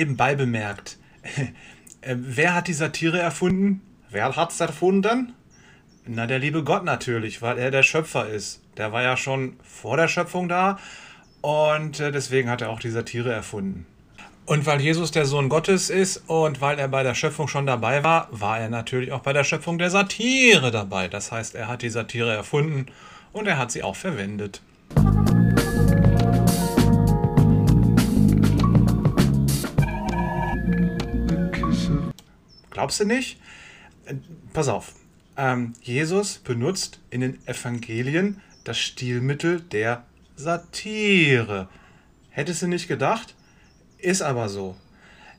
nebenbei bemerkt, äh, wer hat die Satire erfunden? Wer hat es erfunden? Na, der liebe Gott natürlich, weil er der Schöpfer ist. Der war ja schon vor der Schöpfung da und äh, deswegen hat er auch die Satire erfunden. Und weil Jesus der Sohn Gottes ist und weil er bei der Schöpfung schon dabei war, war er natürlich auch bei der Schöpfung der Satire dabei. Das heißt, er hat die Satire erfunden und er hat sie auch verwendet. Glaubst du nicht? Pass auf. Ähm, Jesus benutzt in den Evangelien das Stilmittel der Satire. Hättest du nicht gedacht? Ist aber so.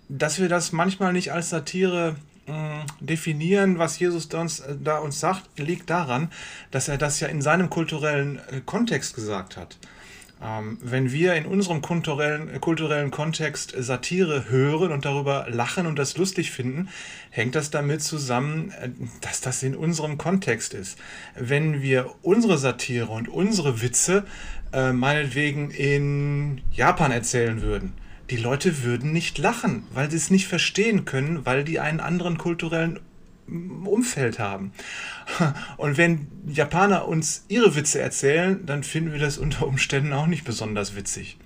Dass wir das manchmal nicht als Satire mh, hm, definieren, was Jesus da uns, äh, da uns sagt, liegt daran, dass er das ja in seinem kulturellen äh, Kontext gesagt hat. Ähm, wenn wir in unserem kulturellen, kulturellen Kontext Satire hören und darüber lachen und das lustig finden, hängt das damit zusammen, äh, dass das in unserem Kontext ist. Wenn wir unsere Satire und unsere Witze äh, meinetwegen in Japan erzählen würden, die Leute würden nicht lachen, weil sie es nicht verstehen können, weil die einen anderen kulturellen Umfeld haben. Und wenn Japaner uns ihre Witze erzählen, dann finden wir das unter Umständen auch nicht besonders witzig.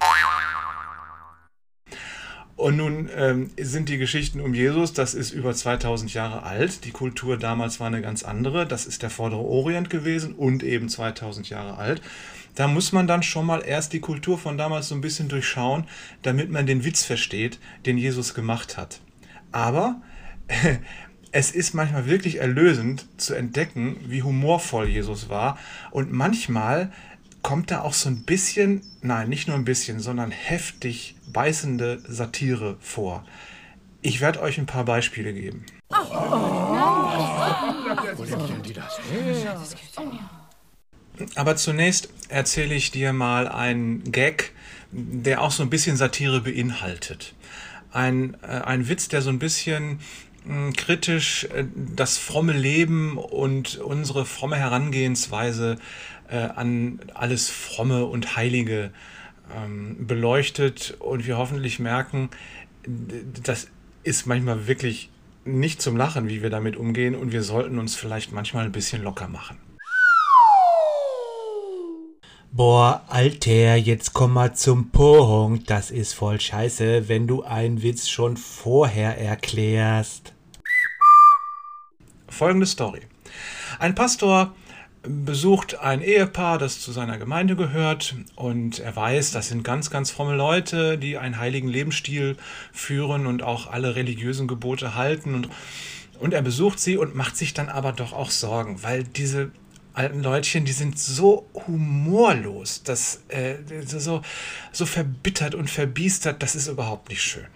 Und nun ähm, sind die Geschichten um Jesus, das ist über 2000 Jahre alt. Die Kultur damals war eine ganz andere. Das ist der vordere Orient gewesen und eben 2000 Jahre alt. Da muss man dann schon mal erst die Kultur von damals so ein bisschen durchschauen, damit man den Witz versteht, den Jesus gemacht hat. Aber es ist manchmal wirklich erlösend zu entdecken, wie humorvoll Jesus war. Und manchmal kommt da auch so ein bisschen, nein, nicht nur ein bisschen, sondern heftig beißende Satire vor. Ich werde euch ein paar Beispiele geben. Aber zunächst erzähle ich dir mal einen Gag, der auch so ein bisschen Satire beinhaltet. Ein, äh, ein Witz, der so ein bisschen kritisch äh, das fromme Leben und unsere fromme Herangehensweise äh, an alles Fromme und Heilige ähm, beleuchtet und wir hoffentlich merken, das ist manchmal wirklich nicht zum Lachen, wie wir damit umgehen und wir sollten uns vielleicht manchmal ein bisschen locker machen. Boah, Alter, jetzt komm mal zum Punkt. Das ist voll scheiße, wenn du einen Witz schon vorher erklärst. Folgende Story. Ein Pastor besucht ein Ehepaar, das zu seiner Gemeinde gehört und er weiß, das sind ganz, ganz fromme Leute, die einen heiligen Lebensstil führen und auch alle religiösen Gebote halten und, und er besucht sie und macht sich dann aber doch auch Sorgen, weil diese alten Leutchen, die sind so humorlos, das, äh, so, so verbittert und verbiestert, das ist überhaupt nicht schön.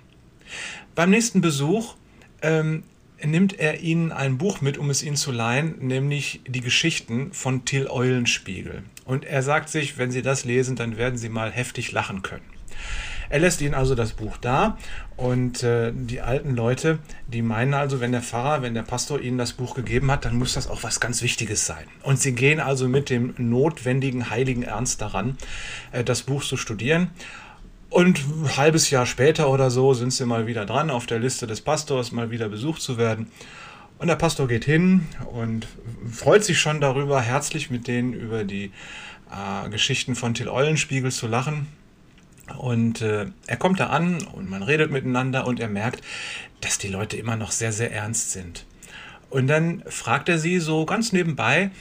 Beim nächsten Besuch ähm, nimmt er ihnen ein Buch mit, um es ihnen zu leihen, nämlich die Geschichten von Till Eulenspiegel. Und er sagt sich, wenn sie das lesen, dann werden sie mal heftig lachen können. Er lässt ihnen also das Buch da und äh, die alten Leute, die meinen also, wenn der Pfarrer, wenn der Pastor ihnen das Buch gegeben hat, dann muss das auch was ganz Wichtiges sein. Und sie gehen also mit dem notwendigen heiligen Ernst daran, äh, das Buch zu studieren. Und ein halbes Jahr später oder so sind sie mal wieder dran, auf der Liste des Pastors mal wieder besucht zu werden. Und der Pastor geht hin und freut sich schon darüber, herzlich mit denen über die äh, Geschichten von Till Eulenspiegel zu lachen. Und äh, er kommt da an und man redet miteinander und er merkt, dass die Leute immer noch sehr, sehr ernst sind. Und dann fragt er sie so ganz nebenbei,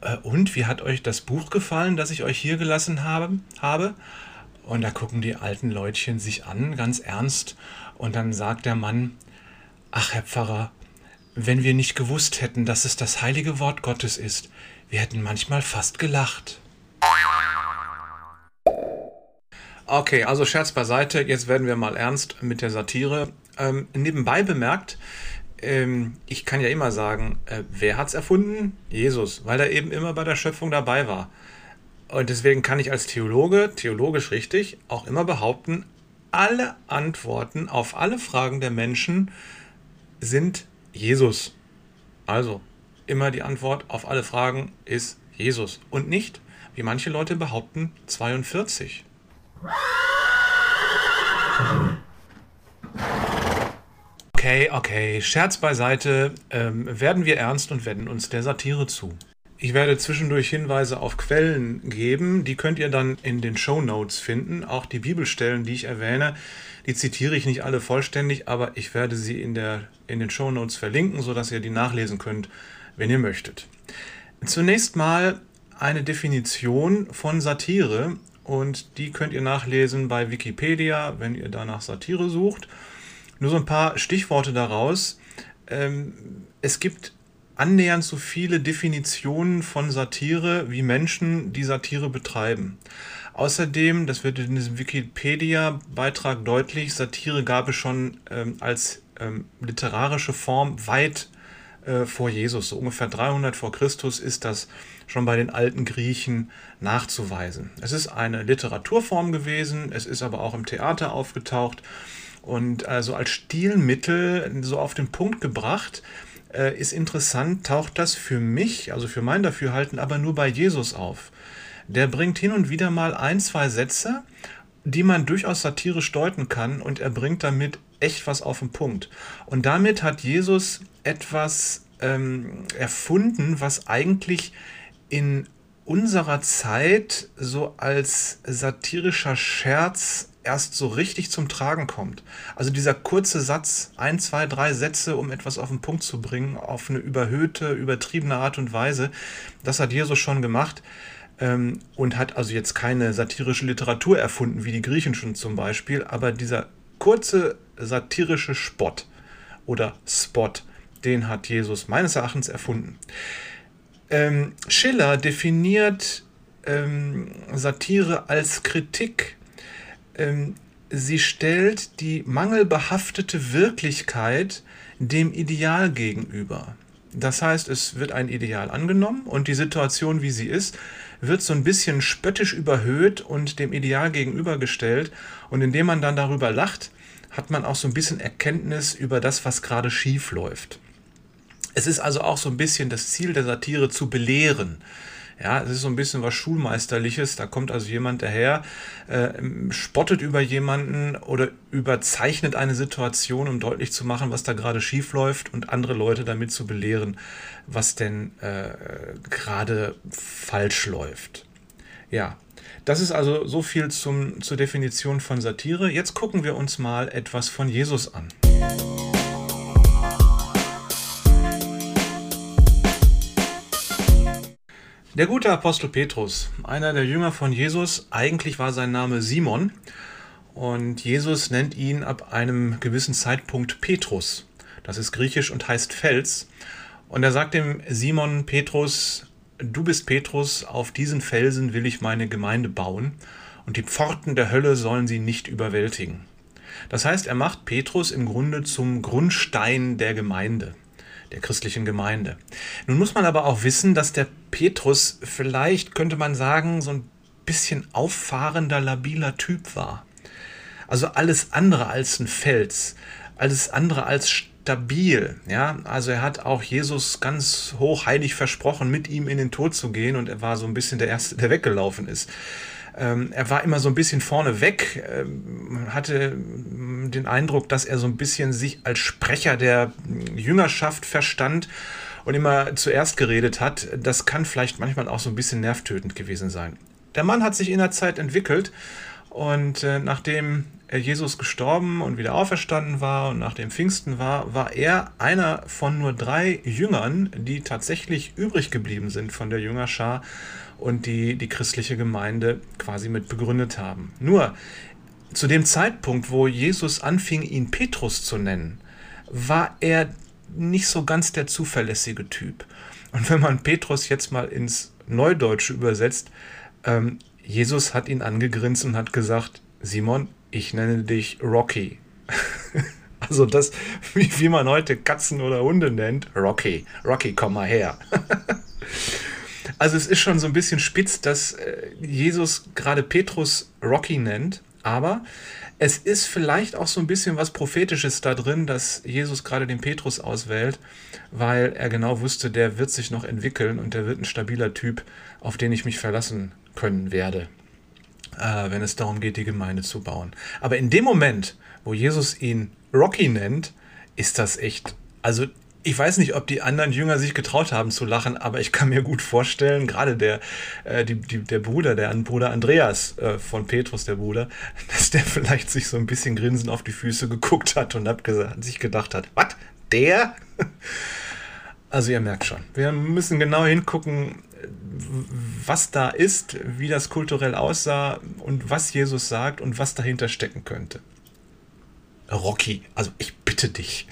äh, und wie hat euch das Buch gefallen, das ich euch hier gelassen habe? habe? Und da gucken die alten Leutchen sich an, ganz ernst. Und dann sagt der Mann, ach Herr Pfarrer, wenn wir nicht gewusst hätten, dass es das heilige Wort Gottes ist, wir hätten manchmal fast gelacht. Okay, also Scherz beiseite, jetzt werden wir mal ernst mit der Satire. Ähm, nebenbei bemerkt, ähm, ich kann ja immer sagen, äh, wer hat's erfunden? Jesus, weil er eben immer bei der Schöpfung dabei war. Und deswegen kann ich als Theologe, theologisch richtig, auch immer behaupten, alle Antworten auf alle Fragen der Menschen sind Jesus. Also, immer die Antwort auf alle Fragen ist Jesus und nicht, wie manche Leute behaupten, 42. Okay, okay, Scherz beiseite. Ähm, werden wir ernst und wenden uns der Satire zu. Ich werde zwischendurch Hinweise auf Quellen geben, die könnt ihr dann in den Show Notes finden. Auch die Bibelstellen, die ich erwähne, die zitiere ich nicht alle vollständig, aber ich werde sie in, der, in den Show Notes verlinken, sodass ihr die nachlesen könnt, wenn ihr möchtet. Zunächst mal eine Definition von Satire und die könnt ihr nachlesen bei Wikipedia, wenn ihr danach Satire sucht. Nur so ein paar Stichworte daraus. Ähm, es gibt annähernd so viele Definitionen von Satire wie Menschen, die Satire betreiben. Außerdem, das wird in diesem Wikipedia-Beitrag deutlich, Satire gab es schon ähm, als ähm, literarische Form weit äh, vor Jesus. So ungefähr 300 vor Christus ist das schon bei den alten Griechen nachzuweisen. Es ist eine Literaturform gewesen, es ist aber auch im Theater aufgetaucht und also als Stilmittel so auf den Punkt gebracht, äh, ist interessant, taucht das für mich, also für mein Dafürhalten, aber nur bei Jesus auf. Der bringt hin und wieder mal ein, zwei Sätze, die man durchaus satirisch deuten kann und er bringt damit echt was auf den Punkt. Und damit hat Jesus etwas ähm, erfunden, was eigentlich in unserer Zeit so als satirischer Scherz erst so richtig zum Tragen kommt. Also dieser kurze Satz, ein, zwei, drei Sätze, um etwas auf den Punkt zu bringen, auf eine überhöhte, übertriebene Art und Weise, das hat Jesus schon gemacht ähm, und hat also jetzt keine satirische Literatur erfunden, wie die Griechen schon zum Beispiel, aber dieser kurze satirische Spott oder Spot, den hat Jesus meines Erachtens erfunden. Ähm, Schiller definiert ähm, Satire als Kritik ähm, sie stellt die mangelbehaftete Wirklichkeit dem Ideal gegenüber. Das heißt, es wird ein Ideal angenommen und die Situation, wie sie ist, wird so ein bisschen spöttisch überhöht und dem Ideal gegenübergestellt. Und indem man dann darüber lacht, hat man auch so ein bisschen Erkenntnis über das, was gerade schief läuft. Es ist also auch so ein bisschen das Ziel der Satire zu belehren. Ja, es ist so ein bisschen was Schulmeisterliches. Da kommt also jemand daher, äh, spottet über jemanden oder überzeichnet eine Situation, um deutlich zu machen, was da gerade schief läuft und andere Leute damit zu belehren, was denn äh, gerade falsch läuft. Ja, das ist also so viel zum, zur Definition von Satire. Jetzt gucken wir uns mal etwas von Jesus an. Der gute Apostel Petrus, einer der Jünger von Jesus, eigentlich war sein Name Simon und Jesus nennt ihn ab einem gewissen Zeitpunkt Petrus. Das ist griechisch und heißt Fels. Und er sagt dem Simon Petrus, du bist Petrus, auf diesen Felsen will ich meine Gemeinde bauen und die Pforten der Hölle sollen sie nicht überwältigen. Das heißt, er macht Petrus im Grunde zum Grundstein der Gemeinde der christlichen Gemeinde. Nun muss man aber auch wissen, dass der Petrus vielleicht, könnte man sagen, so ein bisschen auffahrender, labiler Typ war. Also alles andere als ein Fels, alles andere als stabil. Ja, also er hat auch Jesus ganz hochheilig versprochen, mit ihm in den Tod zu gehen und er war so ein bisschen der Erste, der weggelaufen ist. Ähm, er war immer so ein bisschen vorne weg, ähm, hatte den Eindruck, dass er so ein bisschen sich als Sprecher der Jüngerschaft verstand und immer zuerst geredet hat. Das kann vielleicht manchmal auch so ein bisschen nervtötend gewesen sein. Der Mann hat sich in der Zeit entwickelt und äh, nachdem Jesus gestorben und wieder auferstanden war und nachdem Pfingsten war, war er einer von nur drei Jüngern, die tatsächlich übrig geblieben sind von der Jüngerschar und die die christliche Gemeinde quasi mit begründet haben. Nur zu dem Zeitpunkt, wo Jesus anfing, ihn Petrus zu nennen, war er nicht so ganz der zuverlässige Typ. Und wenn man Petrus jetzt mal ins Neudeutsche übersetzt, ähm, Jesus hat ihn angegrinst und hat gesagt, Simon, ich nenne dich Rocky. also das, wie, wie man heute Katzen oder Hunde nennt, Rocky. Rocky, komm mal her. also es ist schon so ein bisschen spitz, dass äh, Jesus gerade Petrus Rocky nennt, aber es ist vielleicht auch so ein bisschen was Prophetisches da drin, dass Jesus gerade den Petrus auswählt, weil er genau wusste, der wird sich noch entwickeln und der wird ein stabiler Typ, auf den ich mich verlassen können werde, äh, wenn es darum geht, die Gemeinde zu bauen. Aber in dem Moment, wo Jesus ihn Rocky nennt, ist das echt. Also ich weiß nicht, ob die anderen Jünger sich getraut haben zu lachen, aber ich kann mir gut vorstellen, gerade der, äh, die, die, der Bruder, der Bruder Andreas äh, von Petrus, der Bruder, dass der vielleicht sich so ein bisschen grinsend auf die Füße geguckt hat und hat sich gedacht hat, was, der? Also ihr merkt schon, wir müssen genau hingucken, was da ist, wie das kulturell aussah und was Jesus sagt und was dahinter stecken könnte. Rocky, also ich bitte dich.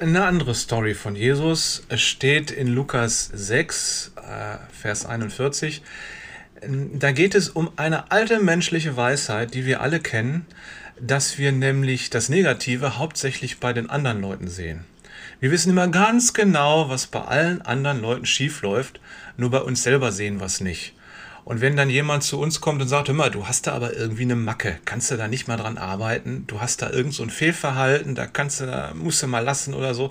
Eine andere Story von Jesus steht in Lukas 6, äh, Vers 41. Da geht es um eine alte menschliche Weisheit, die wir alle kennen, dass wir nämlich das Negative hauptsächlich bei den anderen Leuten sehen. Wir wissen immer ganz genau, was bei allen anderen Leuten schief läuft, nur bei uns selber sehen wir es nicht. Und wenn dann jemand zu uns kommt und sagt, hör mal, du hast da aber irgendwie eine Macke, kannst du da nicht mal dran arbeiten, du hast da irgend so ein Fehlverhalten, da kannst du, da musst du mal lassen oder so,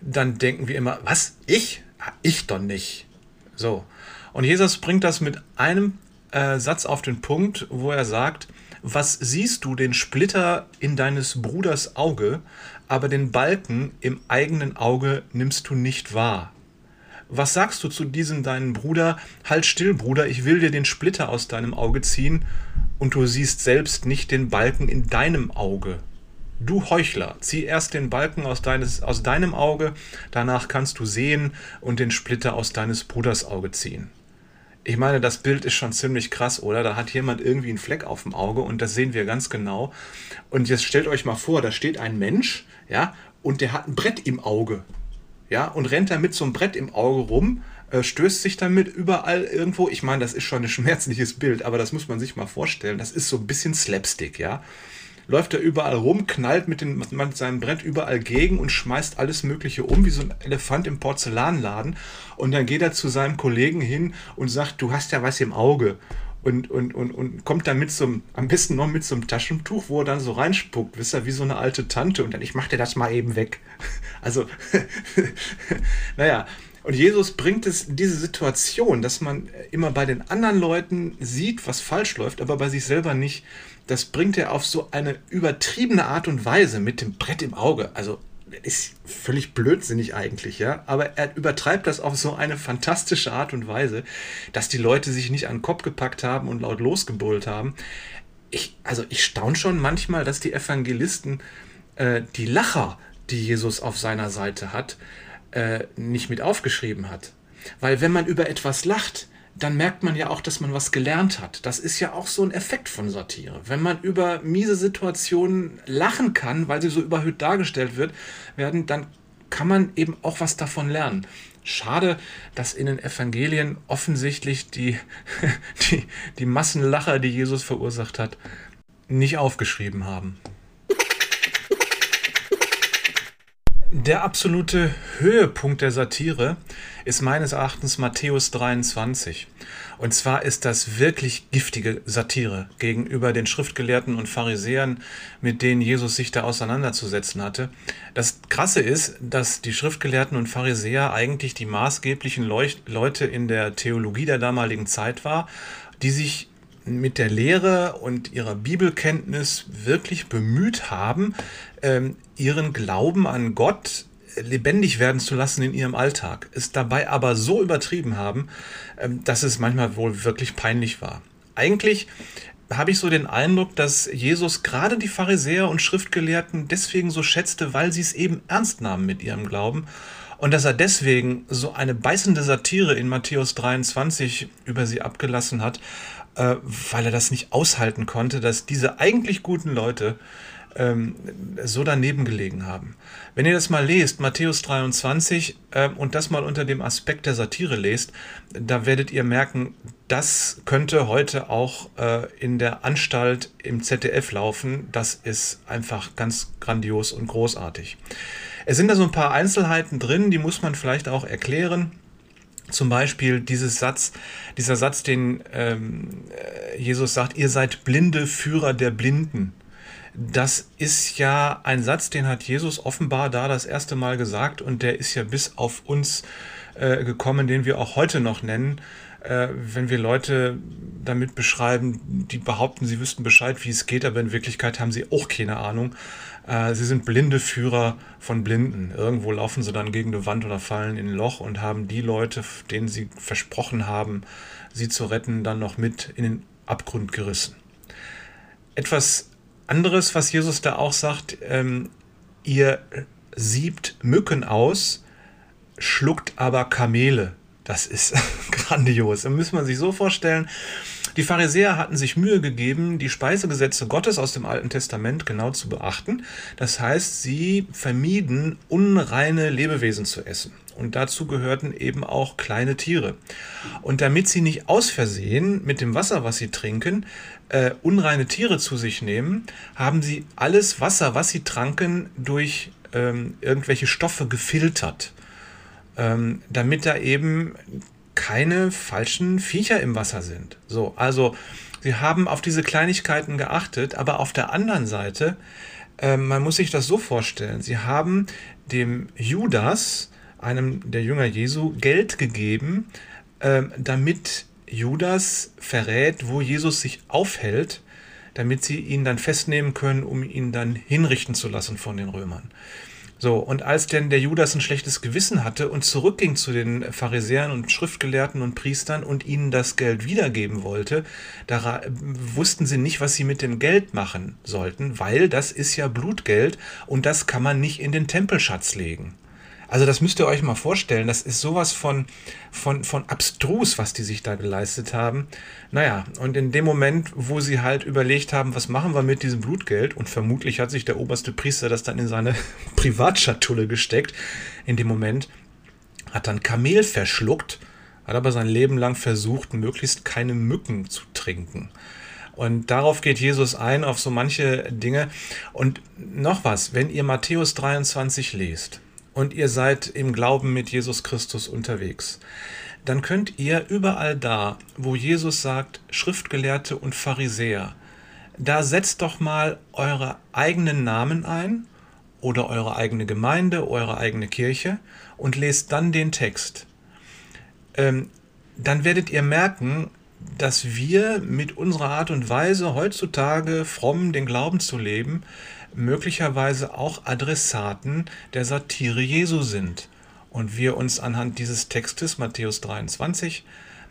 dann denken wir immer, was? Ich? Ich doch nicht. So. Und Jesus bringt das mit einem äh, Satz auf den Punkt, wo er sagt, was siehst du den Splitter in deines Bruders Auge, aber den Balken im eigenen Auge nimmst du nicht wahr? Was sagst du zu diesem deinen Bruder? Halt still, Bruder, ich will dir den Splitter aus deinem Auge ziehen, und du siehst selbst nicht den Balken in deinem Auge. Du Heuchler, zieh erst den Balken aus, deines, aus deinem Auge, danach kannst du sehen und den Splitter aus deines Bruders Auge ziehen. Ich meine, das Bild ist schon ziemlich krass, oder? Da hat jemand irgendwie einen Fleck auf dem Auge und das sehen wir ganz genau. Und jetzt stellt euch mal vor, da steht ein Mensch, ja, und der hat ein Brett im Auge ja, und rennt da mit so einem Brett im Auge rum, äh, stößt sich damit überall irgendwo. Ich meine, das ist schon ein schmerzliches Bild, aber das muss man sich mal vorstellen. Das ist so ein bisschen Slapstick, ja. Läuft er überall rum, knallt mit, den, mit seinem Brett überall gegen und schmeißt alles Mögliche um, wie so ein Elefant im Porzellanladen. Und dann geht er zu seinem Kollegen hin und sagt, du hast ja was im Auge und, und, und, und kommt dann mit so einem, am besten noch mit so einem Taschentuch, wo er dann so reinspuckt, wisst ihr, wie so eine alte Tante und dann, ich mach dir das mal eben weg. Also, naja, und Jesus bringt es diese Situation, dass man immer bei den anderen Leuten sieht, was falsch läuft, aber bei sich selber nicht. Das bringt er auf so eine übertriebene Art und Weise mit dem Brett im Auge. Also ist völlig blödsinnig eigentlich, ja. Aber er übertreibt das auf so eine fantastische Art und Weise, dass die Leute sich nicht an den Kopf gepackt haben und laut losgebrüllt haben. Ich, also ich staune schon manchmal, dass die Evangelisten äh, die Lacher, die Jesus auf seiner Seite hat, äh, nicht mit aufgeschrieben hat. Weil wenn man über etwas lacht, dann merkt man ja auch, dass man was gelernt hat. Das ist ja auch so ein Effekt von Satire. Wenn man über miese Situationen lachen kann, weil sie so überhöht dargestellt wird, werden, dann kann man eben auch was davon lernen. Schade, dass in den Evangelien offensichtlich die, die, die Massenlacher, die Jesus verursacht hat, nicht aufgeschrieben haben. Der absolute Höhepunkt der Satire ist meines Erachtens Matthäus 23. Und zwar ist das wirklich giftige Satire gegenüber den Schriftgelehrten und Pharisäern, mit denen Jesus sich da auseinanderzusetzen hatte. Das Krasse ist, dass die Schriftgelehrten und Pharisäer eigentlich die maßgeblichen Leute in der Theologie der damaligen Zeit war, die sich mit der Lehre und ihrer Bibelkenntnis wirklich bemüht haben, ähm, ihren Glauben an Gott lebendig werden zu lassen in ihrem Alltag, es dabei aber so übertrieben haben, ähm, dass es manchmal wohl wirklich peinlich war. Eigentlich habe ich so den Eindruck, dass Jesus gerade die Pharisäer und Schriftgelehrten deswegen so schätzte, weil sie es eben ernst nahmen mit ihrem Glauben und dass er deswegen so eine beißende Satire in Matthäus 23 über sie abgelassen hat, äh, weil er das nicht aushalten konnte, dass diese eigentlich guten Leute ähm, so daneben gelegen haben. Wenn ihr das mal lest, Matthäus 23, äh, und das mal unter dem Aspekt der Satire lest, da werdet ihr merken, das könnte heute auch äh, in der Anstalt im ZDF laufen. Das ist einfach ganz grandios und großartig. Es sind da so ein paar Einzelheiten drin, die muss man vielleicht auch erklären. Zum Beispiel dieses Satz, dieser Satz, den ähm, äh, Jesus sagt, ihr seid blinde Führer der Blinden. Das ist ja ein Satz, den hat Jesus offenbar da das erste Mal gesagt und der ist ja bis auf uns äh, gekommen, den wir auch heute noch nennen. Äh, wenn wir Leute damit beschreiben, die behaupten, sie wüssten Bescheid, wie es geht, aber in Wirklichkeit haben sie auch keine Ahnung. Äh, sie sind blinde Führer von Blinden. Irgendwo laufen sie dann gegen eine Wand oder fallen in ein Loch und haben die Leute, denen sie versprochen haben, sie zu retten, dann noch mit in den Abgrund gerissen. Etwas anderes, was Jesus da auch sagt, ähm, ihr siebt Mücken aus, schluckt aber Kamele. Das ist grandios. Da muss man sich so vorstellen. Die Pharisäer hatten sich Mühe gegeben, die Speisegesetze Gottes aus dem Alten Testament genau zu beachten. Das heißt, sie vermieden, unreine Lebewesen zu essen. Und dazu gehörten eben auch kleine Tiere. Und damit sie nicht aus Versehen mit dem Wasser, was sie trinken, äh, unreine Tiere zu sich nehmen, haben sie alles Wasser, was sie tranken, durch ähm, irgendwelche Stoffe gefiltert ähm, damit da eben keine falschen Viecher im Wasser sind. So, also sie haben auf diese Kleinigkeiten geachtet, aber auf der anderen Seite, äh, man muss sich das so vorstellen, sie haben dem Judas, einem der Jünger Jesu, Geld gegeben, äh, damit Judas verrät, wo Jesus sich aufhält, damit sie ihn dann festnehmen können, um ihn dann hinrichten zu lassen von den Römern. So, und als denn der Judas ein schlechtes Gewissen hatte und zurückging zu den Pharisäern und Schriftgelehrten und Priestern und ihnen das Geld wiedergeben wollte, da wussten sie nicht, was sie mit dem Geld machen sollten, weil das ist ja Blutgeld und das kann man nicht in den Tempelschatz legen. Also das müsst ihr euch mal vorstellen. Das ist sowas von, von, von abstrus, was die sich da geleistet haben. Naja, und in dem Moment, wo sie halt überlegt haben, was machen wir mit diesem Blutgeld, und vermutlich hat sich der oberste Priester das dann in seine Privatschatulle gesteckt, in dem Moment hat dann Kamel verschluckt, hat aber sein Leben lang versucht, möglichst keine Mücken zu trinken. Und darauf geht Jesus ein, auf so manche Dinge. Und noch was, wenn ihr Matthäus 23 lest, und ihr seid im Glauben mit Jesus Christus unterwegs, dann könnt ihr überall da, wo Jesus sagt, Schriftgelehrte und Pharisäer, da setzt doch mal eure eigenen Namen ein oder eure eigene Gemeinde, eure eigene Kirche und lest dann den Text. Ähm, dann werdet ihr merken, dass wir mit unserer Art und Weise heutzutage fromm den Glauben zu leben, möglicherweise auch Adressaten der Satire Jesu sind. Und wir uns anhand dieses Textes, Matthäus 23,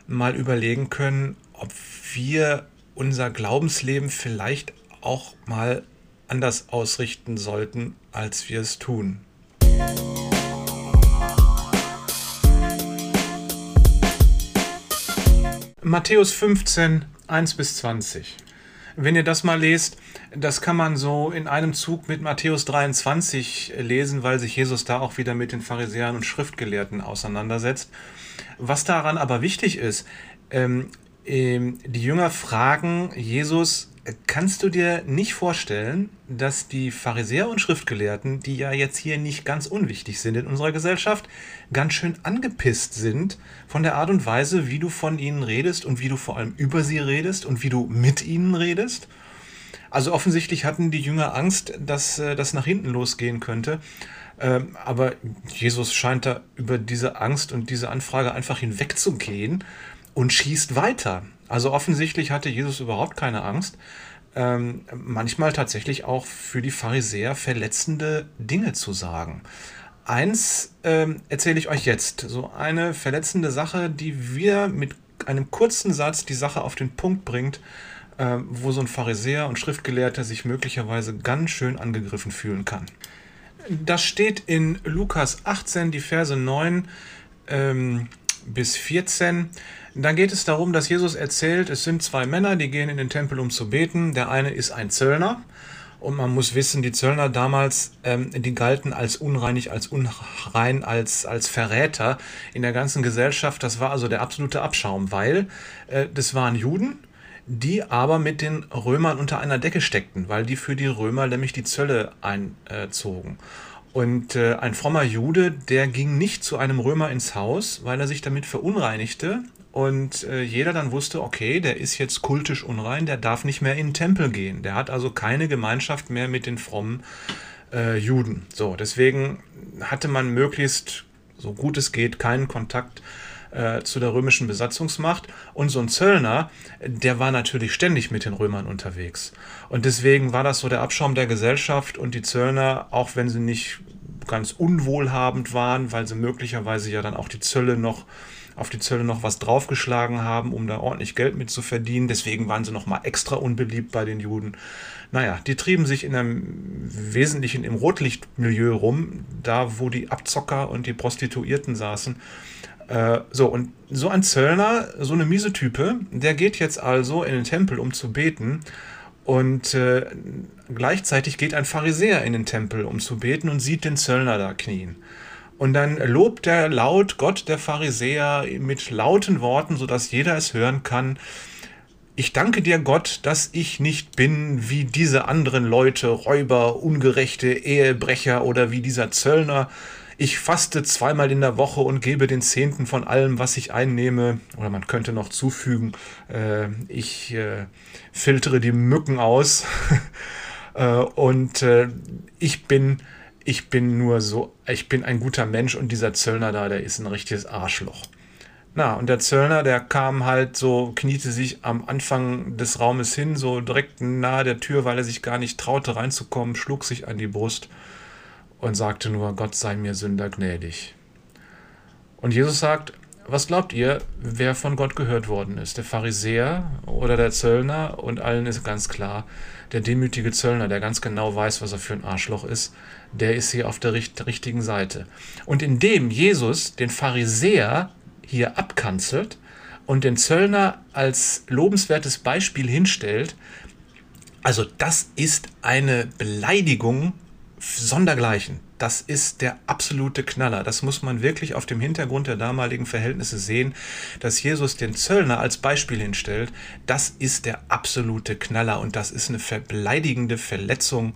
mal überlegen können, ob wir unser Glaubensleben vielleicht auch mal anders ausrichten sollten, als wir es tun. Matthäus 15, 1 bis 20. Wenn ihr das mal lest, das kann man so in einem Zug mit Matthäus 23 lesen, weil sich Jesus da auch wieder mit den Pharisäern und Schriftgelehrten auseinandersetzt. Was daran aber wichtig ist, ähm, ähm, die Jünger fragen Jesus, kannst du dir nicht vorstellen, dass die Pharisäer und Schriftgelehrten, die ja jetzt hier nicht ganz unwichtig sind in unserer Gesellschaft, ganz schön angepisst sind von der Art und Weise, wie du von ihnen redest und wie du vor allem über sie redest und wie du mit ihnen redest? Also offensichtlich hatten die Jünger Angst, dass äh, das nach hinten losgehen könnte. Ähm, aber Jesus scheint da über diese Angst und diese Anfrage einfach hinwegzugehen und schießt weiter. Also offensichtlich hatte Jesus überhaupt keine Angst. Ähm, manchmal tatsächlich auch für die Pharisäer verletzende Dinge zu sagen. Eins ähm, erzähle ich euch jetzt. So eine verletzende Sache, die wir mit einem kurzen Satz die Sache auf den Punkt bringt, äh, wo so ein Pharisäer und Schriftgelehrter sich möglicherweise ganz schön angegriffen fühlen kann. Das steht in Lukas 18, die Verse 9 ähm, bis 14. Dann geht es darum, dass Jesus erzählt, es sind zwei Männer, die gehen in den Tempel, um zu beten. Der eine ist ein Zöllner. Und man muss wissen, die Zöllner damals, ähm, die galten als unreinig, als unrein, als, als Verräter in der ganzen Gesellschaft. Das war also der absolute Abschaum, weil äh, das waren Juden, die aber mit den Römern unter einer Decke steckten, weil die für die Römer nämlich die Zölle einzogen. Und äh, ein frommer Jude, der ging nicht zu einem Römer ins Haus, weil er sich damit verunreinigte. Und äh, jeder dann wusste, okay, der ist jetzt kultisch unrein, der darf nicht mehr in den Tempel gehen. Der hat also keine Gemeinschaft mehr mit den frommen äh, Juden. So, deswegen hatte man möglichst, so gut es geht, keinen Kontakt äh, zu der römischen Besatzungsmacht. Und so ein Zöllner, der war natürlich ständig mit den Römern unterwegs. Und deswegen war das so der Abschaum der Gesellschaft und die Zöllner, auch wenn sie nicht ganz unwohlhabend waren, weil sie möglicherweise ja dann auch die Zölle noch auf die Zölle noch was draufgeschlagen haben, um da ordentlich Geld mit zu verdienen. Deswegen waren sie noch mal extra unbeliebt bei den Juden. Naja, die trieben sich in einem Wesentlichen im Rotlichtmilieu rum, da wo die Abzocker und die Prostituierten saßen. Äh, so, und so ein Zöllner, so eine miese Type, der geht jetzt also in den Tempel, um zu beten. Und äh, gleichzeitig geht ein Pharisäer in den Tempel, um zu beten und sieht den Zöllner da knien. Und dann lobt er laut Gott, der Pharisäer, mit lauten Worten, sodass jeder es hören kann. Ich danke dir, Gott, dass ich nicht bin wie diese anderen Leute, Räuber, ungerechte Ehebrecher oder wie dieser Zöllner. Ich faste zweimal in der Woche und gebe den Zehnten von allem, was ich einnehme. Oder man könnte noch zufügen, äh, ich äh, filtere die Mücken aus. äh, und äh, ich bin ich bin nur so, ich bin ein guter Mensch und dieser Zöllner da, der ist ein richtiges Arschloch. Na, und der Zöllner, der kam halt so, kniete sich am Anfang des Raumes hin, so direkt nahe der Tür, weil er sich gar nicht traute reinzukommen, schlug sich an die Brust und sagte nur, Gott sei mir Sünder gnädig. Und Jesus sagt, was glaubt ihr, wer von Gott gehört worden ist? Der Pharisäer oder der Zöllner? Und allen ist ganz klar, der demütige Zöllner, der ganz genau weiß, was er für ein Arschloch ist, der ist hier auf der richtigen Seite. Und indem Jesus den Pharisäer hier abkanzelt und den Zöllner als lobenswertes Beispiel hinstellt, also das ist eine Beleidigung sondergleichen. Das ist der absolute Knaller. Das muss man wirklich auf dem Hintergrund der damaligen Verhältnisse sehen, dass Jesus den Zöllner als Beispiel hinstellt. Das ist der absolute Knaller und das ist eine beleidigende Verletzung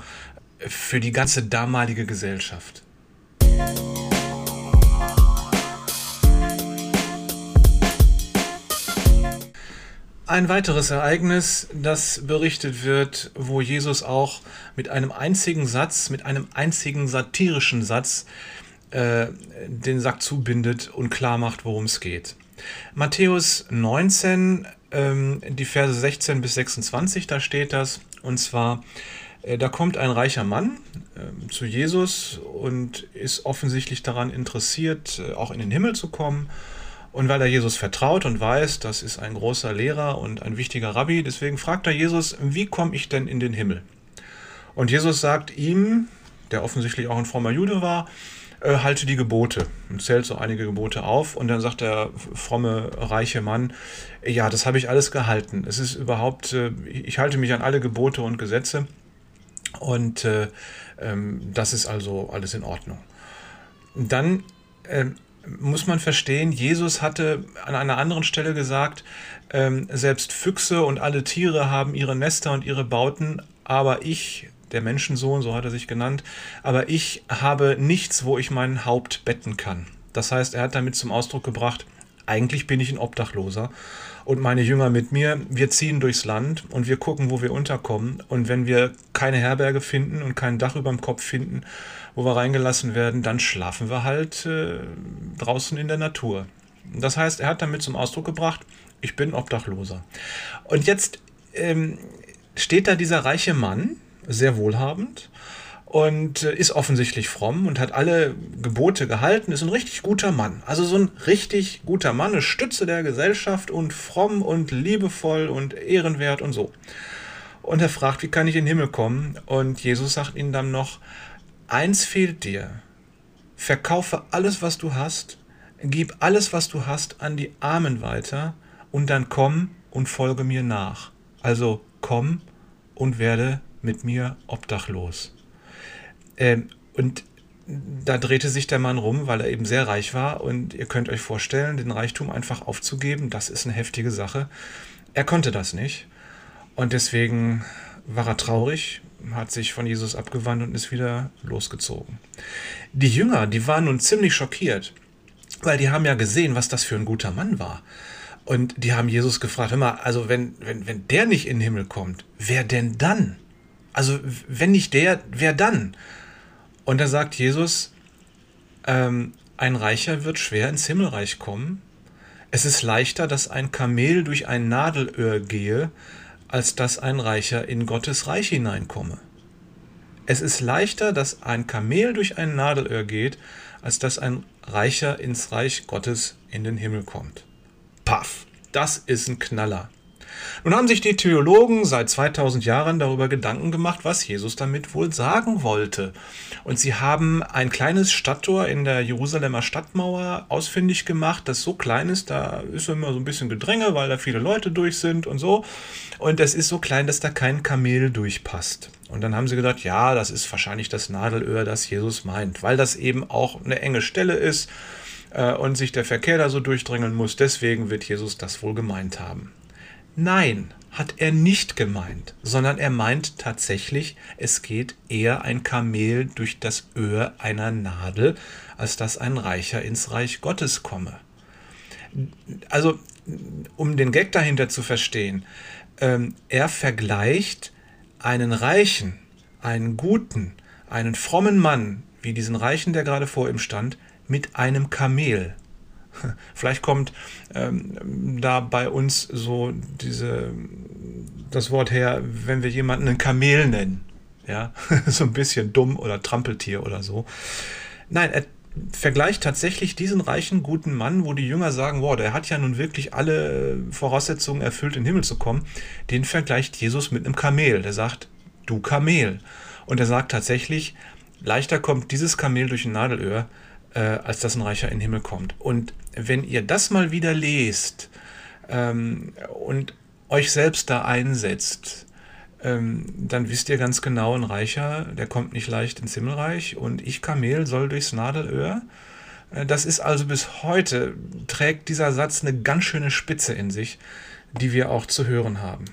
für die ganze damalige Gesellschaft. Ein weiteres Ereignis, das berichtet wird, wo Jesus auch mit einem einzigen Satz, mit einem einzigen satirischen Satz äh, den Sack zubindet und klar macht, worum es geht. Matthäus 19, ähm, die Verse 16 bis 26, da steht das, und zwar, äh, da kommt ein reicher Mann äh, zu Jesus und ist offensichtlich daran interessiert, äh, auch in den Himmel zu kommen. Und weil er Jesus vertraut und weiß, das ist ein großer Lehrer und ein wichtiger Rabbi, deswegen fragt er Jesus, wie komme ich denn in den Himmel? Und Jesus sagt ihm, der offensichtlich auch ein frommer Jude war, äh, halte die Gebote und zählt so einige Gebote auf. Und dann sagt der fromme, reiche Mann, ja, das habe ich alles gehalten. Es ist überhaupt, äh, ich halte mich an alle Gebote und Gesetze. Und äh, ähm, das ist also alles in Ordnung. Dann äh, muss man verstehen, Jesus hatte an einer anderen Stelle gesagt, ähm, selbst Füchse und alle Tiere haben ihre Nester und ihre Bauten, aber ich, der Menschensohn, so hat er sich genannt, aber ich habe nichts, wo ich mein Haupt betten kann. Das heißt, er hat damit zum Ausdruck gebracht, eigentlich bin ich ein Obdachloser und meine Jünger mit mir, wir ziehen durchs Land und wir gucken, wo wir unterkommen. Und wenn wir keine Herberge finden und kein Dach über dem Kopf finden, wo wir reingelassen werden, dann schlafen wir halt äh, draußen in der Natur. Das heißt, er hat damit zum Ausdruck gebracht, ich bin Obdachloser. Und jetzt ähm, steht da dieser reiche Mann, sehr wohlhabend, und äh, ist offensichtlich fromm und hat alle Gebote gehalten, ist ein richtig guter Mann. Also so ein richtig guter Mann, eine Stütze der Gesellschaft und fromm und liebevoll und ehrenwert und so. Und er fragt, wie kann ich in den Himmel kommen? Und Jesus sagt ihm dann noch, eins fehlt dir. Verkaufe alles, was du hast, gib alles, was du hast, an die Armen weiter und dann komm und folge mir nach. Also komm und werde mit mir obdachlos. Ähm, und da drehte sich der Mann rum, weil er eben sehr reich war. Und ihr könnt euch vorstellen, den Reichtum einfach aufzugeben, das ist eine heftige Sache. Er konnte das nicht. Und deswegen war er traurig, hat sich von Jesus abgewandt und ist wieder losgezogen. Die Jünger, die waren nun ziemlich schockiert, weil die haben ja gesehen, was das für ein guter Mann war. Und die haben Jesus gefragt, hör mal, also wenn, wenn, wenn der nicht in den Himmel kommt, wer denn dann? Also wenn nicht der, wer dann? Und da sagt Jesus, ähm, ein Reicher wird schwer ins Himmelreich kommen. Es ist leichter, dass ein Kamel durch ein Nadelöhr gehe, als dass ein Reicher in Gottes Reich hineinkomme. Es ist leichter, dass ein Kamel durch ein Nadelöhr geht, als dass ein Reicher ins Reich Gottes in den Himmel kommt. Paff, das ist ein Knaller. Nun haben sich die Theologen seit 2000 Jahren darüber Gedanken gemacht, was Jesus damit wohl sagen wollte. Und sie haben ein kleines Stadttor in der Jerusalemer Stadtmauer ausfindig gemacht, das so klein ist, da ist immer so ein bisschen Gedränge, weil da viele Leute durch sind und so. Und das ist so klein, dass da kein Kamel durchpasst. Und dann haben sie gedacht, ja, das ist wahrscheinlich das Nadelöhr, das Jesus meint, weil das eben auch eine enge Stelle ist äh, und sich der Verkehr da so durchdrängeln muss. Deswegen wird Jesus das wohl gemeint haben. Nein, hat er nicht gemeint, sondern er meint tatsächlich, es geht eher ein Kamel durch das Öhr einer Nadel, als dass ein Reicher ins Reich Gottes komme. Also, um den Gag dahinter zu verstehen, ähm, er vergleicht einen Reichen, einen guten, einen frommen Mann, wie diesen Reichen, der gerade vor ihm stand, mit einem Kamel. Vielleicht kommt ähm, da bei uns so diese, das Wort her, wenn wir jemanden ein Kamel nennen. Ja, so ein bisschen dumm oder Trampeltier oder so. Nein, er vergleicht tatsächlich diesen reichen, guten Mann, wo die Jünger sagen, wow, der hat ja nun wirklich alle Voraussetzungen erfüllt, in den Himmel zu kommen. Den vergleicht Jesus mit einem Kamel. Der sagt, du Kamel. Und er sagt tatsächlich, leichter kommt dieses Kamel durch ein Nadelöhr, äh, als dass ein Reicher in den Himmel kommt. Und wenn ihr das mal wieder lest ähm, und euch selbst da einsetzt, ähm, dann wisst ihr ganz genau, ein Reicher, der kommt nicht leicht ins Himmelreich und ich Kamel soll durchs Nadelöhr. Äh, das ist also bis heute, trägt dieser Satz eine ganz schöne Spitze in sich, die wir auch zu hören haben.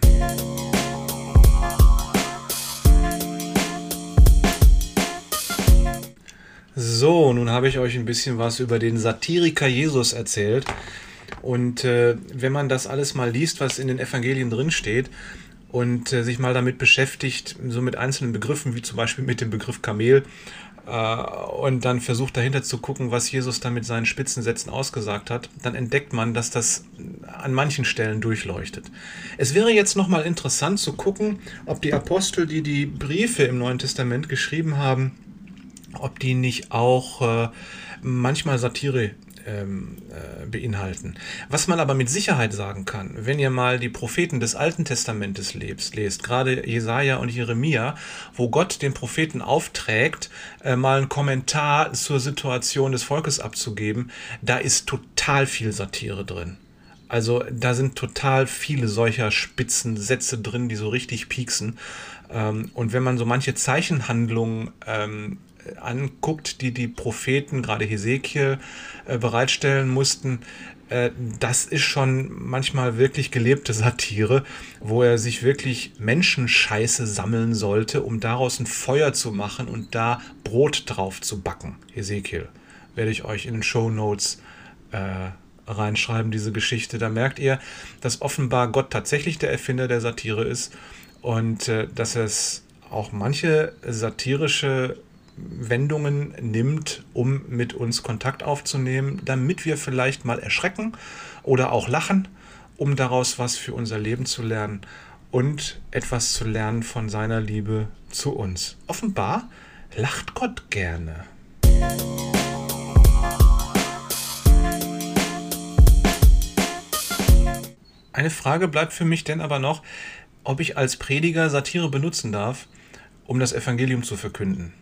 So, nun habe ich euch ein bisschen was über den Satiriker Jesus erzählt. Und äh, wenn man das alles mal liest, was in den Evangelien drin steht und äh, sich mal damit beschäftigt, so mit einzelnen Begriffen, wie zum Beispiel mit dem Begriff Kamel, äh, und dann versucht dahinter zu gucken, was Jesus da mit seinen Spitzensätzen ausgesagt hat, dann entdeckt man, dass das an manchen Stellen durchleuchtet. Es wäre jetzt nochmal interessant zu gucken, ob die Apostel, die die Briefe im Neuen Testament geschrieben haben, ob die nicht auch äh, manchmal Satire ähm, äh, beinhalten. Was man aber mit Sicherheit sagen kann, wenn ihr mal die Propheten des Alten Testamentes lest, lest gerade Jesaja und Jeremia, wo Gott den Propheten aufträgt, äh, mal einen Kommentar zur Situation des Volkes abzugeben, da ist total viel Satire drin. Also da sind total viele solcher spitzen Sätze drin, die so richtig pieksen. Ähm, und wenn man so manche Zeichenhandlungen ähm, anguckt, die die Propheten, gerade Hesekiel, äh, bereitstellen mussten, äh, das ist schon manchmal wirklich gelebte Satire, wo er sich wirklich Menschenscheiße sammeln sollte, um daraus ein Feuer zu machen und da Brot drauf zu backen. Hesekiel werde ich euch in den Show Notes äh, reinschreiben, diese Geschichte. Da merkt ihr, dass offenbar Gott tatsächlich der Erfinder der Satire ist und äh, dass es auch manche satirische Wendungen nimmt, um mit uns Kontakt aufzunehmen, damit wir vielleicht mal erschrecken oder auch lachen, um daraus was für unser Leben zu lernen und etwas zu lernen von seiner Liebe zu uns. Offenbar lacht Gott gerne. Eine Frage bleibt für mich denn aber noch, ob ich als Prediger Satire benutzen darf, um das Evangelium zu verkünden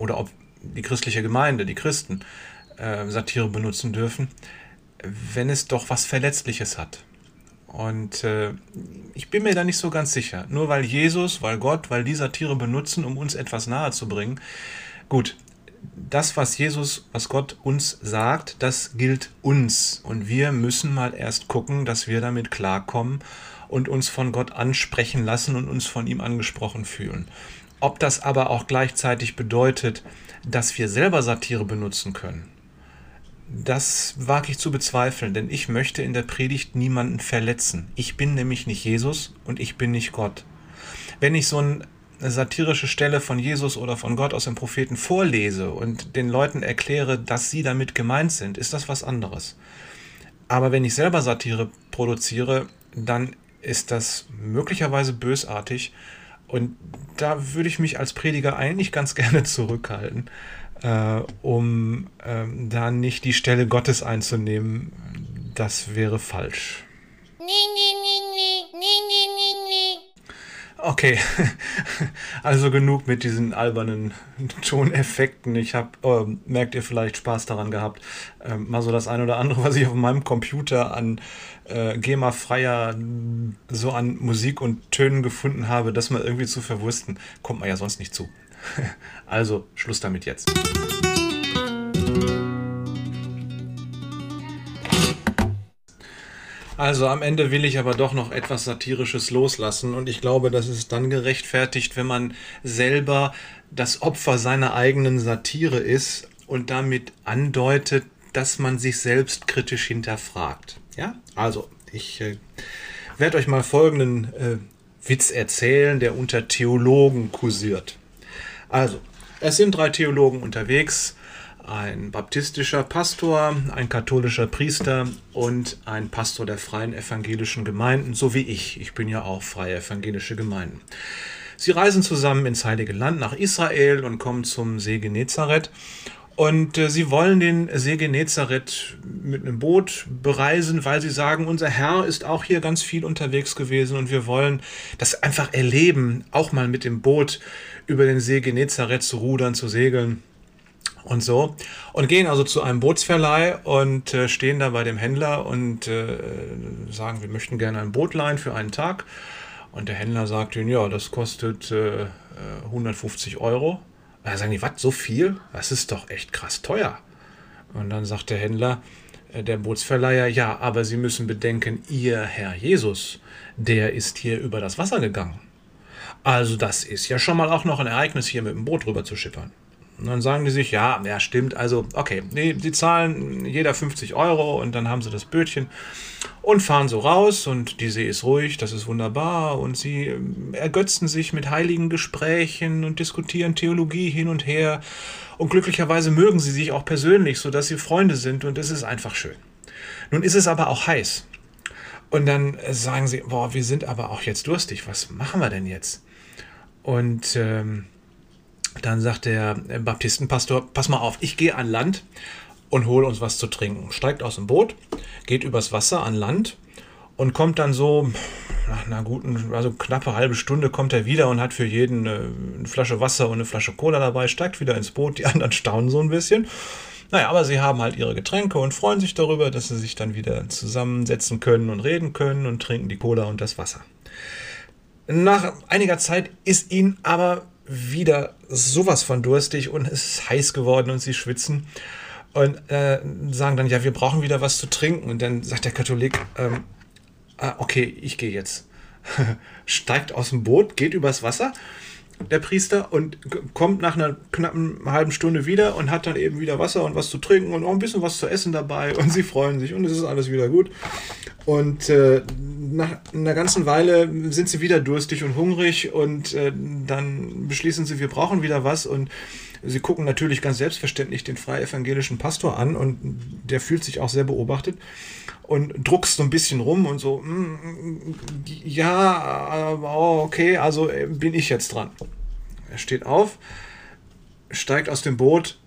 oder ob die christliche Gemeinde, die Christen, äh, Satire benutzen dürfen, wenn es doch was Verletzliches hat. Und äh, ich bin mir da nicht so ganz sicher. Nur weil Jesus, weil Gott, weil die Satire benutzen, um uns etwas nahe zu bringen. Gut, das, was Jesus, was Gott uns sagt, das gilt uns. Und wir müssen mal erst gucken, dass wir damit klarkommen und uns von Gott ansprechen lassen und uns von ihm angesprochen fühlen. Ob das aber auch gleichzeitig bedeutet, dass wir selber Satire benutzen können, das wage ich zu bezweifeln, denn ich möchte in der Predigt niemanden verletzen. Ich bin nämlich nicht Jesus und ich bin nicht Gott. Wenn ich so eine satirische Stelle von Jesus oder von Gott aus dem Propheten vorlese und den Leuten erkläre, dass sie damit gemeint sind, ist das was anderes. Aber wenn ich selber Satire produziere, dann ist das möglicherweise bösartig. Und da würde ich mich als Prediger eigentlich ganz gerne zurückhalten, äh, um äh, da nicht die Stelle Gottes einzunehmen. Das wäre falsch. Nee, nee. Okay, also genug mit diesen albernen Toneffekten. Ich habe, äh, merkt ihr vielleicht, Spaß daran gehabt, äh, mal so das eine oder andere, was ich auf meinem Computer an äh, GEMA-freier, so an Musik und Tönen gefunden habe, das mal irgendwie zu verwursten, kommt man ja sonst nicht zu. also, Schluss damit jetzt. Also am Ende will ich aber doch noch etwas Satirisches loslassen und ich glaube, das ist dann gerechtfertigt, wenn man selber das Opfer seiner eigenen Satire ist und damit andeutet, dass man sich selbst kritisch hinterfragt. Ja, also ich äh, werde euch mal folgenden äh, Witz erzählen, der unter Theologen kursiert. Also, es sind drei Theologen unterwegs ein baptistischer Pastor, ein katholischer Priester und ein Pastor der freien evangelischen Gemeinden, so wie ich. Ich bin ja auch freie evangelische Gemeinden. Sie reisen zusammen ins Heilige Land nach Israel und kommen zum See Genezareth. Und äh, sie wollen den See Genezareth mit einem Boot bereisen, weil sie sagen, unser Herr ist auch hier ganz viel unterwegs gewesen und wir wollen das einfach erleben, auch mal mit dem Boot über den See Genezareth zu rudern, zu segeln und so. Und gehen also zu einem Bootsverleih und äh, stehen da bei dem Händler und äh, sagen, wir möchten gerne ein Boot leihen für einen Tag. Und der Händler sagt ihnen, ja, das kostet äh, 150 Euro. Da sagen die, was, so viel? Das ist doch echt krass teuer. Und dann sagt der Händler, äh, der Bootsverleiher, ja, aber Sie müssen bedenken, Ihr Herr Jesus, der ist hier über das Wasser gegangen. Also das ist ja schon mal auch noch ein Ereignis, hier mit dem Boot rüber zu schippern. Und dann sagen die sich, ja, ja, stimmt, also, okay, nee, die zahlen jeder 50 Euro und dann haben sie das Bötchen und fahren so raus und die See ist ruhig, das ist wunderbar und sie ähm, ergötzen sich mit heiligen Gesprächen und diskutieren Theologie hin und her und glücklicherweise mögen sie sich auch persönlich, sodass sie Freunde sind und es ist einfach schön. Nun ist es aber auch heiß. Und dann sagen sie, boah, wir sind aber auch jetzt durstig, was machen wir denn jetzt? Und ähm, dann sagt der Baptistenpastor, pass mal auf, ich gehe an Land und hole uns was zu trinken. Steigt aus dem Boot, geht übers Wasser an Land und kommt dann so nach einer guten, also knappe halbe Stunde kommt er wieder und hat für jeden eine, eine Flasche Wasser und eine Flasche Cola dabei, steigt wieder ins Boot, die anderen staunen so ein bisschen. Naja, aber sie haben halt ihre Getränke und freuen sich darüber, dass sie sich dann wieder zusammensetzen können und reden können und trinken die Cola und das Wasser. Nach einiger Zeit ist ihnen aber wieder sowas von durstig und es ist heiß geworden und sie schwitzen und äh, sagen dann, ja, wir brauchen wieder was zu trinken. Und dann sagt der Katholik, ähm, ah, okay, ich gehe jetzt. Steigt aus dem Boot, geht übers Wasser, der Priester, und kommt nach einer knappen halben Stunde wieder und hat dann eben wieder Wasser und was zu trinken und auch ein bisschen was zu essen dabei. Und sie freuen sich und es ist alles wieder gut. Und äh, nach einer ganzen Weile sind sie wieder durstig und hungrig und äh, dann beschließen sie, wir brauchen wieder was und sie gucken natürlich ganz selbstverständlich den freie evangelischen Pastor an und der fühlt sich auch sehr beobachtet und druckst so ein bisschen rum und so, mm, ja, oh, okay, also äh, bin ich jetzt dran. Er steht auf, steigt aus dem Boot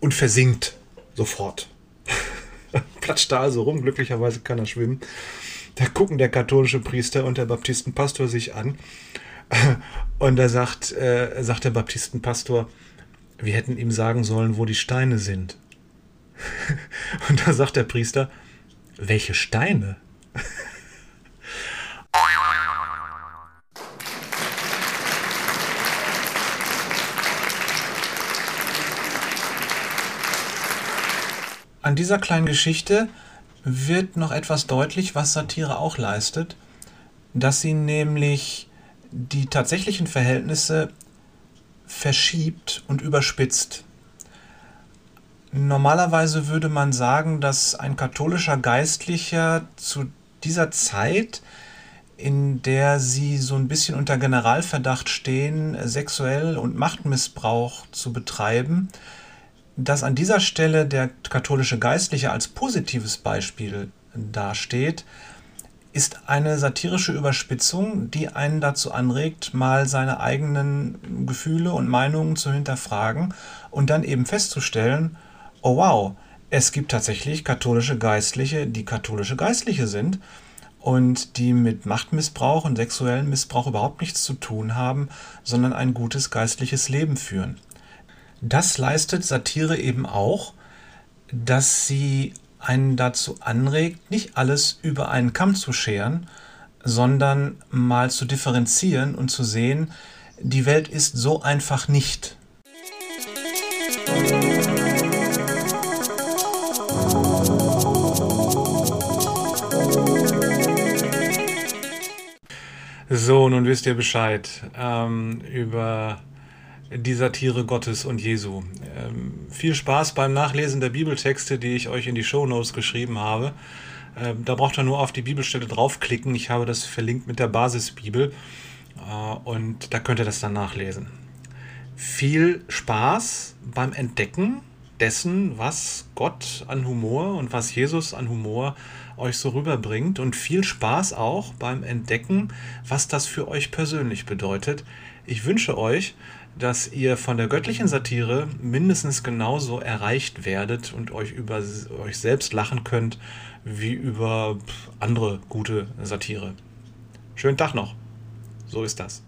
und versinkt sofort. Platscht da also rum, glücklicherweise kann er schwimmen. Da gucken der katholische Priester und der Baptistenpastor sich an. Und da sagt, äh, sagt der Baptistenpastor, wir hätten ihm sagen sollen, wo die Steine sind. Und da sagt der Priester, welche Steine? An dieser kleinen Geschichte wird noch etwas deutlich, was Satire auch leistet, dass sie nämlich die tatsächlichen Verhältnisse verschiebt und überspitzt. Normalerweise würde man sagen, dass ein katholischer Geistlicher zu dieser Zeit, in der sie so ein bisschen unter Generalverdacht stehen, sexuell und Machtmissbrauch zu betreiben, Dass an dieser Stelle der katholische Geistliche als positives Beispiel dasteht, ist eine satirische Überspitzung, die einen dazu anregt, mal seine eigenen Gefühle und Meinungen zu hinterfragen und dann eben festzustellen, oh wow, es gibt tatsächlich katholische Geistliche, die katholische Geistliche sind und die mit Machtmissbrauch und sexuellem Missbrauch überhaupt nichts zu tun haben, sondern ein gutes geistliches Leben führen. Das leistet Satire eben auch, dass sie einen dazu anregt, nicht alles über einen Kamm zu scheren, sondern mal zu differenzieren und zu sehen, die Welt ist so einfach nicht. So, nun wisst ihr Bescheid ähm, über die Satire Gottes und Jesu. Ähm, viel Spaß beim Nachlesen der Bibeltexte, die ich euch in die Show Notes geschrieben habe. Ähm, da braucht ihr nur auf die Bibelstelle draufklicken. Ich habe das verlinkt mit der Basisbibel äh, und da könnt ihr das dann nachlesen. Viel Spaß beim Entdecken dessen, was Gott an Humor und was Jesus an Humor euch so rüberbringt und viel Spaß auch beim Entdecken, was das für euch persönlich bedeutet. Ich wünsche euch, dass ihr von der göttlichen Satire mindestens genauso erreicht werdet und euch über euch selbst lachen könnt wie über andere gute Satire. Schönen Tag noch. So ist das.